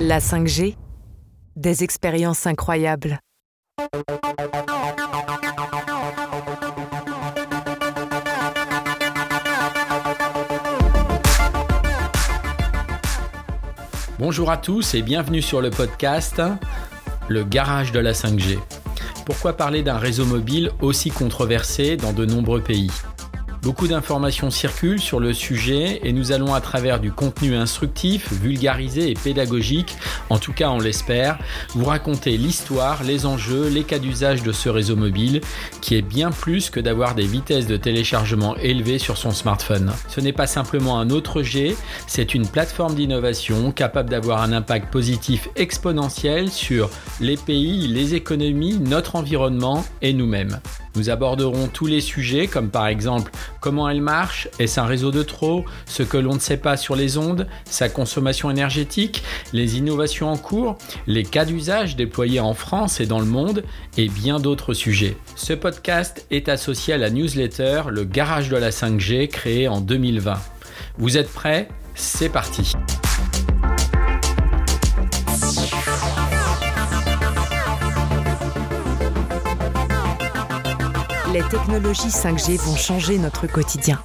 La 5G, des expériences incroyables. Bonjour à tous et bienvenue sur le podcast Le garage de la 5G. Pourquoi parler d'un réseau mobile aussi controversé dans de nombreux pays? Beaucoup d'informations circulent sur le sujet et nous allons à travers du contenu instructif, vulgarisé et pédagogique, en tout cas on l'espère, vous raconter l'histoire, les enjeux, les cas d'usage de ce réseau mobile qui est bien plus que d'avoir des vitesses de téléchargement élevées sur son smartphone. Ce n'est pas simplement un autre G, c'est une plateforme d'innovation capable d'avoir un impact positif exponentiel sur les pays, les économies, notre environnement et nous-mêmes. Nous aborderons tous les sujets comme par exemple comment elle marche, est-ce un réseau de trop, ce que l'on ne sait pas sur les ondes, sa consommation énergétique, les innovations en cours, les cas d'usage déployés en France et dans le monde et bien d'autres sujets. Ce podcast est associé à la newsletter Le Garage de la 5G créée en 2020. Vous êtes prêts? C'est parti Les technologies 5G vont changer notre quotidien.